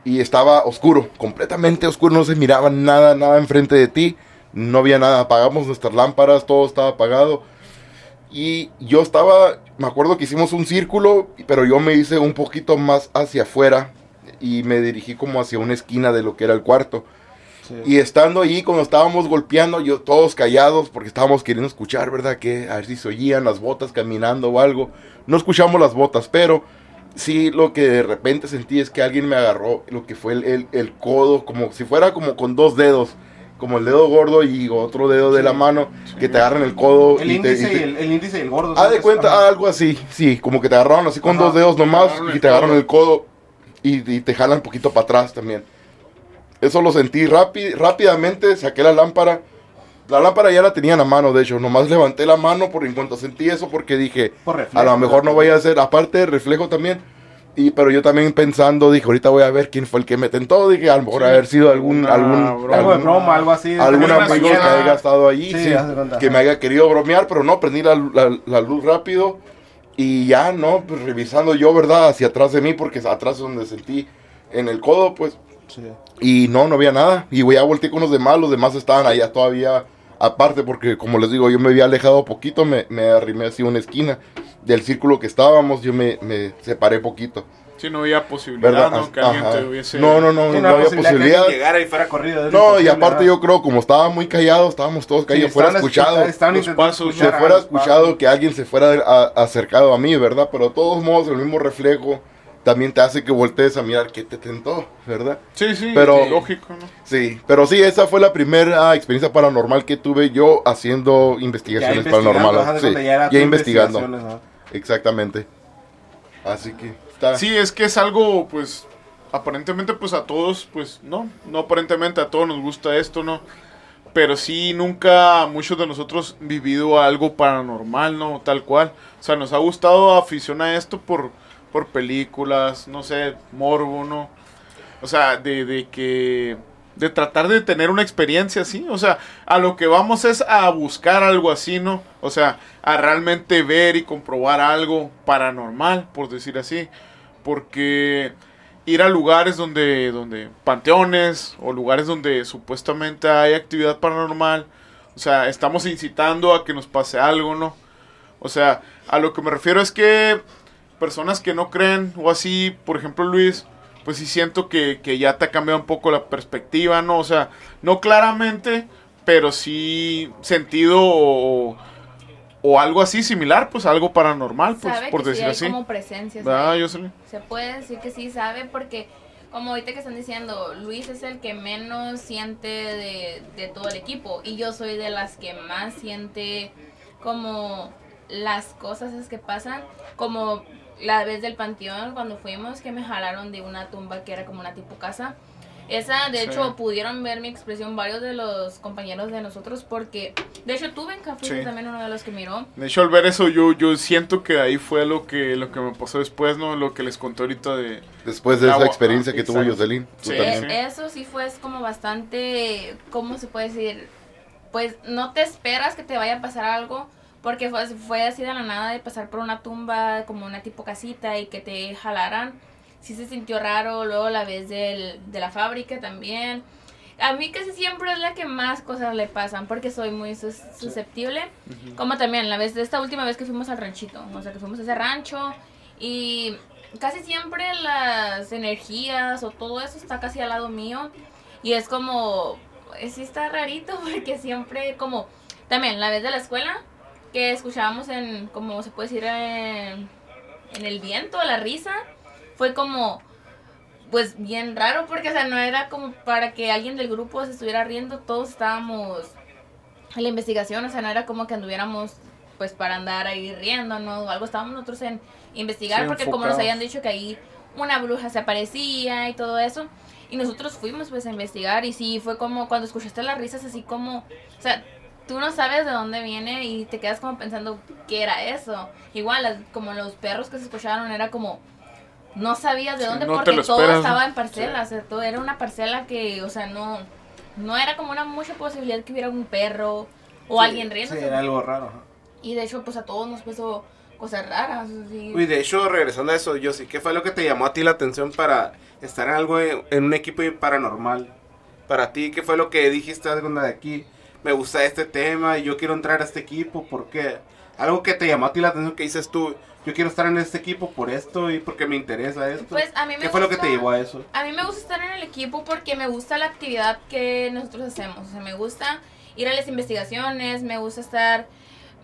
Y estaba oscuro, completamente oscuro, no se miraba nada, nada enfrente de ti. No había nada, apagamos nuestras lámparas, todo estaba apagado. Y yo estaba, me acuerdo que hicimos un círculo, pero yo me hice un poquito más hacia afuera y me dirigí como hacia una esquina de lo que era el cuarto. Y estando ahí, cuando estábamos golpeando, yo todos callados, porque estábamos queriendo escuchar, ¿verdad? Que a ver si se oían las botas caminando o algo. No escuchamos las botas, pero sí lo que de repente sentí es que alguien me agarró lo que fue el, el- el codo, como si fuera como con dos dedos, como el dedo gordo y otro dedo de la mano, que te agarran el codo. El y te- índice y te- y el, el índice y el gordo. Haz de cuenta Ajá. algo así, sí, como que te agarraron así con Ajá. dos dedos nomás y te agarran el codo y, y te jalan un poquito para atrás también. Eso lo sentí rápi- rápidamente, saqué la lámpara. La lámpara ya la tenía en la mano, de hecho, nomás levanté la mano por en cuanto sentí eso porque dije, Por reflejo, a lo mejor no vaya a ser, aparte de reflejo también. Y, pero yo también pensando, dije, ahorita voy a ver quién fue el que me tentó. Dije, a lo mejor Sí. haber sido algún, Una algún, broma. Algún, broma, algo así. algún amigo que haya estado ahí, Sí, sí, que me haya querido bromear, pero no, prendí la, la- la luz rápido y ya, no, pues revisando yo, ¿verdad? Hacia atrás de mí, porque atrás es donde sentí en el codo, pues, Sí. y no, no había nada. Y ya volteé con los demás, los demás estaban allá todavía aparte, porque como les digo, yo me había alejado poquito, me, me arrimé así a una esquina del círculo que estábamos, yo me, me separé poquito, Si no había posibilidad, ¿verdad? ¿no? Que alguien te hubiese... No, no, no, Sí, no, había que posibilidad. alguien llegara y fuera corrido. No, y aparte ¿verdad? yo creo, como estaba muy callado, estábamos todos Sí, callados, fuera estaban escuchado. estaban los pasos, se fuera escuchado pasos. que alguien se fuera a- acercado a mí, ¿verdad? Pero de todos modos, el mismo reflejo también te hace que voltees a mirar qué te tentó, ¿verdad? Sí, sí, Pero- lógico, ¿no? Sí, pero sí, esa fue la primera experiencia paranormal que tuve yo haciendo investigaciones paranormales. Sí, ya investigando, exactamente. Así que está. Sí, es que es algo, pues, aparentemente, pues a todos, pues, no, no aparentemente a todos nos gusta esto, ¿no? Pero sí, nunca muchos de nosotros vivido algo paranormal, ¿no? Tal cual. O sea, nos ha gustado afición a esto por, por películas, no sé, morbo, ¿no? O sea, de, de que... De tratar de tener una experiencia así. O sea, a lo que vamos es a buscar algo así, ¿no? O sea, a realmente ver y comprobar algo paranormal, por decir así. Porque ir a lugares donde, donde, panteones o lugares donde supuestamente hay actividad paranormal, o sea, estamos incitando a que nos pase algo, ¿no? O sea, a lo que me refiero es que personas que no creen o así, por ejemplo Luis, pues sí siento que, que ya te ha cambiado un poco la perspectiva, ¿no? O sea, no claramente, pero sí sentido o, o algo así similar, pues algo paranormal, pues, sabe por que sí decir hay así. como presencias. Ah, ahí. yo sé. Se puede decir que sí sabe porque, como ahorita que están diciendo, Luis es el que menos siente de, de todo el equipo y yo soy de las que más siente como las cosas que pasan, como la vez del panteón cuando fuimos que me jalaron de una tumba que era como una tipo casa. Esa, de Sí. hecho, pudieron ver mi expresión varios de los compañeros de nosotros porque, de hecho, tuve en Café Sí. también uno de los que miró. De hecho, al ver eso, yo, yo siento que ahí fue lo que, lo que me pasó después, ¿no? Lo que les conté ahorita de... Después de esa Agua, experiencia ah, que tuvo exacto. Jocelyn, tú Sí. Eh, Eso sí fue es como bastante, ¿cómo se puede decir? Pues no te esperas que te vaya a pasar algo, porque fue, fue así de la nada de pasar por una tumba, como una tipo casita, y que te jalaran. Sí se sintió raro, luego la vez del, de la fábrica también. A mí casi siempre es la que más cosas le pasan, porque soy muy sus- susceptible. Como también la vez de esta última vez que fuimos al ranchito, o sea que fuimos a ese rancho y casi siempre las energías o todo eso está casi al lado mío y es como, sí está rarito porque siempre como, también la vez de la escuela que escuchábamos en, como se puede decir, en, en el viento, la risa, fue como, pues bien raro porque, o sea, no era como para que alguien del grupo se estuviera riendo, todos estábamos en la investigación, o sea, no era como que anduviéramos pues para andar ahí riéndonos o algo, estábamos nosotros en investigar Sí, porque como nos enfocados. habían dicho que ahí una bruja se aparecía y todo eso, y nosotros fuimos pues a investigar y sí, fue como cuando escuchaste las risas así como, o sea, tú no sabes de dónde viene y te quedas como pensando qué era eso. Igual, como los perros que se escucharon era como, no sabías de Sí, dónde no porque todo estaba en parcelas, o sea, todo era una parcela que, o sea, no, no era como una mucha posibilidad que hubiera un perro o alguien riendo. Sí, era algo raro. Y de hecho, pues a todos nos puso cosas raras. así. Uy, de hecho, regresando a eso, yo sí, ¿qué fue lo que te llamó a ti la atención para estar en algo, en, en un equipo paranormal? Para ti, ¿qué fue lo que dijiste algo de aquí? Me gusta este tema y yo quiero entrar a este equipo, ¿por qué? algo que te llamó a ti la atención que dices tú, yo quiero estar en este equipo por esto y porque me interesa esto. Pues a mí me ¿Qué fue lo que gusta- te llevó a eso? A mí me gusta estar en el equipo porque me gusta la actividad que nosotros hacemos. O sea, me gusta ir a las investigaciones, me gusta estar...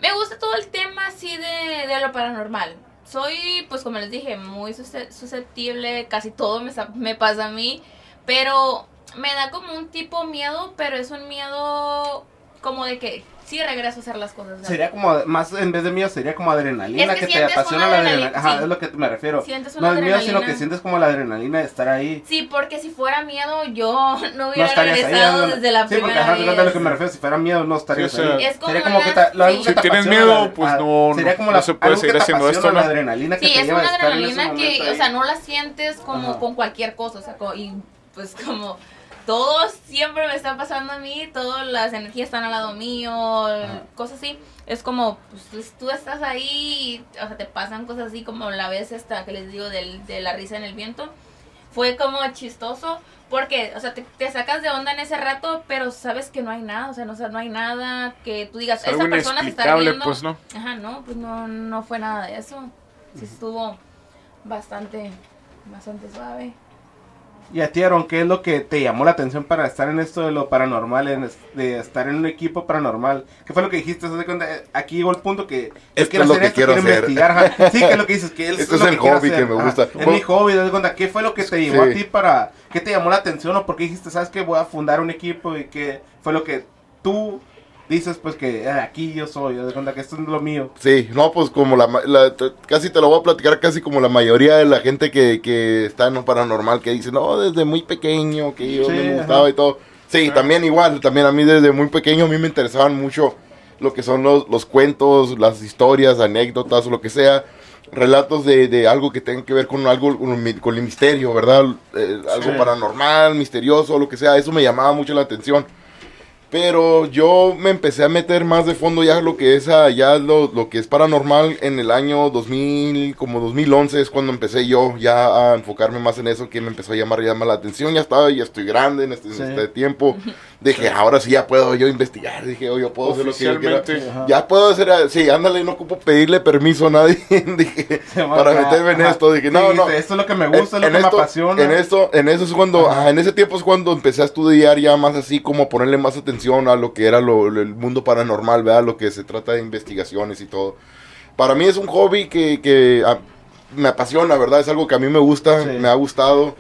Me gusta todo el tema así de, de lo paranormal. Soy, pues como les dije, muy susce- susceptible, casi todo me, me pasa a mí, pero me da como un tipo miedo, pero es un miedo como de que sí regreso a hacer las cosas. ¿sabes? Sería como, más en vez de miedo, sería como adrenalina, Es que que, te apasiona la adrenalina. adrenalina, Ajá, sí. es lo que me refiero. Sientes una No es miedo, sino adrenalina. que sientes como la adrenalina de estar ahí. Sí, porque si fuera miedo yo no No hubiera ahí. regresado dando- desde la sí, porque primera ajá, te cuenta vez. lo que me refiero. Si fuera miedo, no estarías Sí, o sea, ahí. Es como Sería como una- que te, lo- algo sí. que Si te tienes miedo, la- pues no- sería como no la, se puede seguir haciendo esto, ¿no? adrenalina que Sí, es una adrenalina que, o sea, ahí. no la sientes como con cualquier cosa, o sea, co- y pues como todo siempre me está pasando a mí, todas las energías están al lado mío, cosas así. Es como, pues tú estás ahí, y, o sea, te pasan cosas así como la vez esta que les digo del, de la risa en el viento. Fue como chistoso porque, o sea, te, te sacas de onda en ese rato, pero sabes que no hay nada, o sea, no, o sea, no hay nada que tú digas, esa persona se está riendo. pues, ¿no? Ajá, no, pues no, no fue nada de eso. Sí estuvo bastante, bastante suave. Y a ti, Aaron, ¿qué es lo que te llamó la atención para estar en esto de lo paranormal, en es- de estar en un equipo paranormal? ¿Qué fue lo que dijiste? Eh, Aquí llegó el punto que yo Esto quiero es lo que esto, quiero hacer. investigar. Sí, que es lo que dices, que él Esto es lo el quiere hobby que me ajá. gusta. Es mi hobby, ¿te cuenta? ¿Qué fue lo que te llevó Sí. a ti para, qué te llamó la atención o por qué dijiste, sabes que voy a fundar un equipo y qué fue lo que tú dices, pues que eh, aquí yo soy, ¿te das cuenta? Que esto es lo mío. Sí, no, pues como la, la- casi te lo voy a platicar casi como la mayoría de la gente que, que está en lo paranormal, que dice, no, desde muy pequeño, que yo Sí, me ajá. gustaba y todo. Sí, también igual, también a mí desde muy pequeño a mí me interesaban mucho lo que son los, los cuentos, las historias, anécdotas o lo que sea, relatos de, de algo que tenga que ver con algo, con el misterio, ¿verdad? Eh, algo Sí. paranormal, misterioso, lo que sea, eso me llamaba mucho la atención. Pero yo me empecé a meter más de fondo ya lo que es ah, ya lo, lo que es paranormal en el año 2000, como 2011 es cuando empecé yo ya a enfocarme más en eso que me empezó a llamar ya más la atención. Ya estaba, ya estoy grande en este, en Sí. este tiempo. Dije, ahora sí ya puedo yo investigar. Dije, oh, yo puedo hacer lo que yo quiera. Oficialmente. Ajá. Ya puedo hacer, sí, ándale, no ocupo pedirle permiso a nadie. Dije, para meterme en esto. Dije, Sí, no, no. Esto es lo que me gusta, es lo que esto- me apasiona. En esto, en eso es cuando, Ajá. ajá, en ese tiempo es cuando empecé a estudiar ya más así como ponerle más atención a lo que era lo- el mundo paranormal, ¿verdad? Lo que se trata de investigaciones y todo. Para mí es un hobby que, que ah, me apasiona, ¿verdad? Es algo que a mí me gusta, Sí. me ha gustado.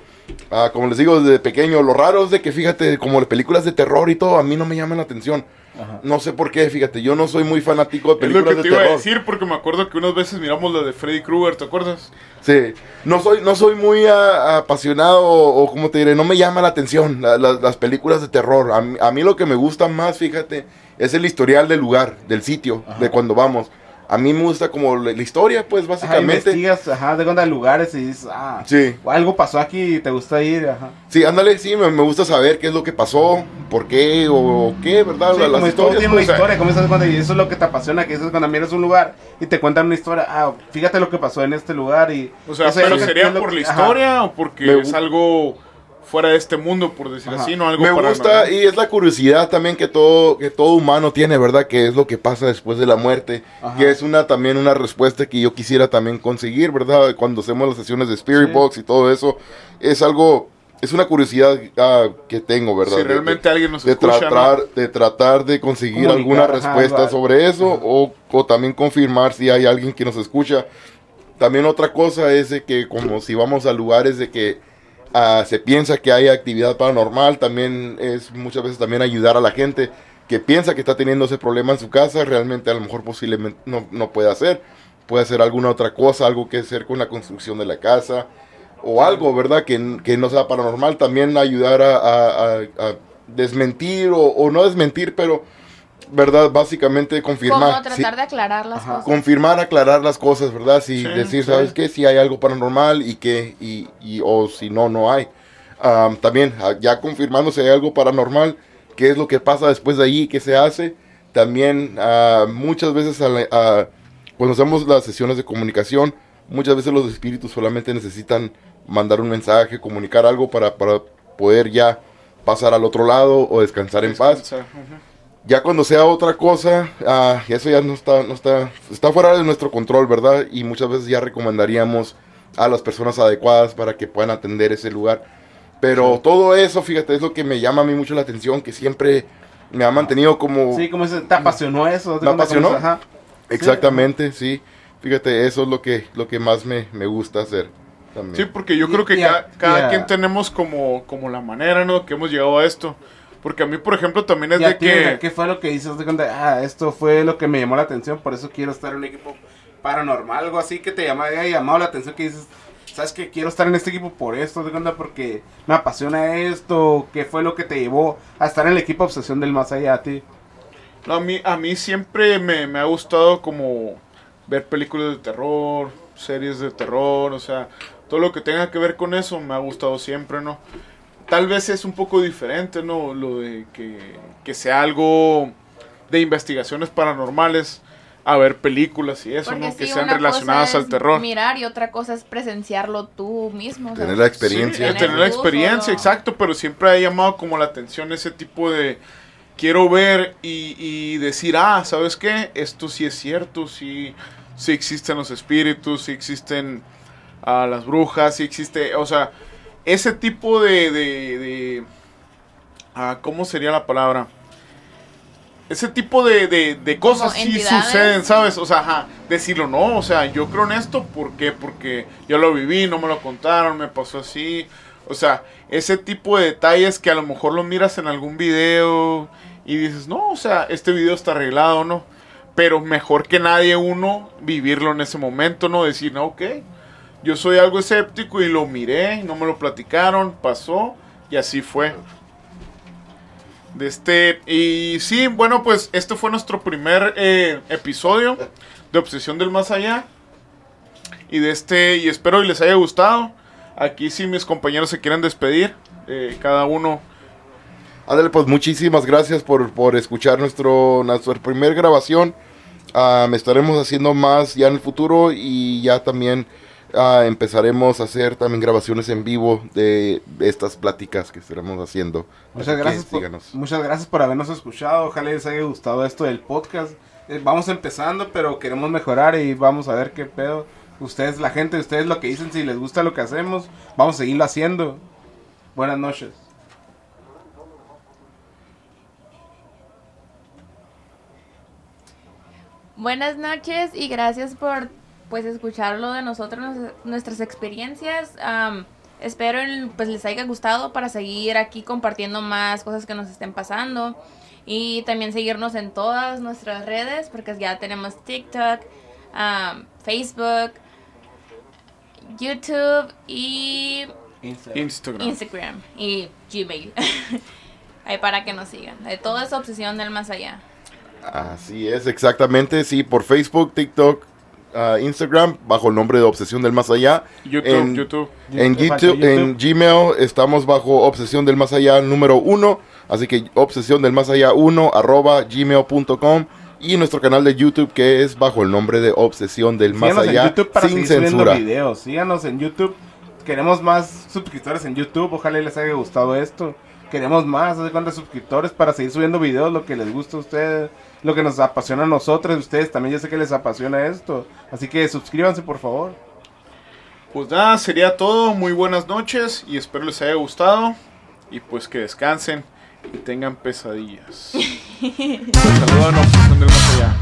Ah, como les digo desde pequeño, lo raro es de que, fíjate, como las películas de terror y todo, a mí no me llaman la atención. Ajá. No sé por qué, fíjate, yo no soy muy fanático de Es lo películas que de te iba a terror. decir porque me acuerdo que unas veces miramos la de Freddy Krueger, ¿te acuerdas? Sí, no soy, no soy muy ah, apasionado o, o como te diré, no me llama la atención la- la- las películas de terror. A mí, a mí lo que me gusta más, fíjate, es el historial del lugar, del sitio, Ajá. de cuando vamos. A mí me gusta como la, la historia, pues Ajá, básicamente. investigas, ajá, de cuenta lugares y dices, ah, Sí, algo pasó aquí y te gusta ir, ajá. sí, ándale, sí, me, me gusta saber qué es lo que pasó, por qué o, qué, ¿verdad? Sí, La- como las todo historias. tiene pues, una historia, como esas cuando y eso es lo que te apasiona, que eso es cuando miras un lugar y te cuentan una historia, ah, fíjate lo que pasó en este lugar y... O sea, eso es pero que- sería lo por la ajá. historia o porque Me es algo fuera de este mundo, por decir Ajá. así, no algo Me gusta y es la curiosidad también que todo que todo humano tiene, ¿verdad? Que es lo que pasa después de la muerte, Ajá. que es una también una respuesta que yo quisiera también conseguir, ¿verdad? Cuando hacemos las sesiones de Spirit Sí. Box y todo eso, es algo es una curiosidad ah, que tengo, ¿verdad? Si De- realmente alguien nos de, escucha, ¿no? tratar de tratar de conseguir Comunicar, alguna ajá, respuesta algo- sobre eso ajá. o, o también confirmar si hay alguien que nos escucha. También otra cosa es de que como si vamos a lugares de que ah, se piensa que hay actividad paranormal, también es muchas veces también ayudar a la gente que piensa que está teniendo ese problema en su casa, realmente a lo mejor posiblemente no, no puede hacer, puede hacer alguna otra cosa, algo que hacer con la construcción de la casa o algo, ¿verdad? Que, que no sea paranormal, también ayudar a, a- a- a desmentir o, o no desmentir, pero, ¿verdad? Básicamente confirmar. Como tratar sí, de aclarar las Ajá. cosas. confirmar, aclarar las cosas, ¿verdad? Si Sí, decir, sí. ¿sabes qué? Si hay algo paranormal y que, y, y- o si no, no hay. Am, también, ah, ya confirmando si hay algo paranormal, qué es lo que pasa después de allí, qué se hace. También, ah, muchas veces, a la- a- cuando hacemos las sesiones de comunicación, muchas veces los espíritus solamente necesitan mandar un mensaje, comunicar algo para, para poder ya pasar al otro lado o descansar en paz. Descansar, ujú. Ya cuando sea otra cosa, ah, eso ya no está, no está, está fuera de nuestro control, ¿verdad? Y muchas veces ya recomendaríamos a las personas adecuadas para que puedan atender ese lugar. Pero todo eso, fíjate, es lo que me llama a mí mucho la atención, que siempre me ha mantenido como... Sí, como ese, te apasionó eso. ¿Me apasionó? Ajá. Exactamente, sí. Fíjate, eso es lo que, lo que más me, me gusta hacer también. Sí, porque yo Y- creo que cada, cada quien tenemos como, como la manera, ¿no? Que hemos llegado a esto. Porque a mí, por ejemplo, también es ¿Y a de ti, que... ¿Qué fue lo que dices? De cuenta, ah, esto fue lo que me llamó la atención, por eso quiero estar en un equipo paranormal, algo así que te llama, haya llamado la atención, que dices, ¿sabes que Quiero estar en este equipo por esto, de cuenta, porque me apasiona esto, ¿qué fue lo que te llevó a estar en el equipo Obsesión del Más Allá a ti? No, a mí, a mí siempre me, me ha gustado como ver películas de terror, series de terror, o sea, todo lo que tenga que ver con eso me ha gustado siempre, ¿no? Tal vez es un poco diferente, ¿no? Lo de que, que sea algo de investigaciones paranormales a ver películas y eso, Porque ¿no? Que sean una relacionadas cosa al es terror. Mirar y otra cosa es presenciarlo tú mismo. o sea, Tener la experiencia. Sí, tener la experiencia, exacto, pero siempre ha llamado como la atención ese tipo de quiero ver y, y decir, ah, ¿sabes qué? Esto sí es cierto, sí, sí existen los espíritus, sí existen ah, las brujas, sí existe, o sea, ese tipo de, de, de ah, ¿cómo sería la palabra? Ese tipo de, de, de cosas sí suceden, ¿sabes? O sea, ajá, decirlo, no, o sea, yo creo en esto, ¿por qué? Porque yo lo viví, no me lo contaron, me pasó así. O sea, ese tipo de detalles que a lo mejor lo miras en algún video y dices, no, o sea, este video está arreglado, ¿no? Pero mejor que nadie uno vivirlo en ese momento, ¿no? Decir, no, ok, yo soy algo escéptico y lo miré, no me lo platicaron, pasó y así fue. De este, y sí, bueno, pues este fue nuestro primer eh, episodio de Obsesión del Más Allá. Y de este, y espero y les haya gustado. Aquí sí mis compañeros se quieren despedir. eh, cada uno. Ándale, pues muchísimas gracias por, por escuchar nuestro, nuestra primer grabación. Ah, estaremos haciendo más ya en el futuro y ya también ah, empezaremos a hacer también grabaciones en vivo de estas pláticas que estaremos haciendo. Muchas Así gracias, por, muchas gracias por habernos escuchado. Ojalá les haya gustado esto del podcast. Eh, vamos empezando, pero queremos mejorar y vamos a ver qué pedo. Ustedes, la gente, ustedes lo que dicen, si les gusta lo que hacemos, vamos a seguirlo haciendo. Buenas noches. Buenas noches y gracias por pues escucharlo de nosotros, nos- nuestras experiencias. Espero el- pues les haya gustado para seguir aquí compartiendo más cosas que nos estén pasando y también seguirnos en todas nuestras redes porque ya tenemos TikTok, am, Facebook, YouTube y Instagram. Instagram y Gmail. Ahí para que nos sigan. De toda esa obsesión del más allá. Así es, exactamente. Sí, por Facebook, TikTok, Instagram, bajo el nombre de Obsesión del Más Allá. YouTube, En- YouTube. En YouTube, en Gmail estamos bajo Obsesión del Más Allá número uno. Así que Obsesión del Más Allá 1 arroba gmail.com. Y nuestro canal de YouTube que es bajo el nombre de Obsesión del Más Síganos en Allá YouTube para sin censura. videos. Síganos en YouTube. Queremos más suscriptores en YouTube. Ojalá les haya gustado esto. Queremos más, ¿hace cuántos suscriptores para seguir subiendo videos? Lo que les gusta a ustedes, lo que nos apasiona a nosotros. Ustedes también, yo sé que les apasiona esto. Así que suscríbanse, por favor. Pues nada, sería todo. Muy buenas noches y espero les haya gustado. Y pues que descansen y tengan pesadillas. Saludos a Allá.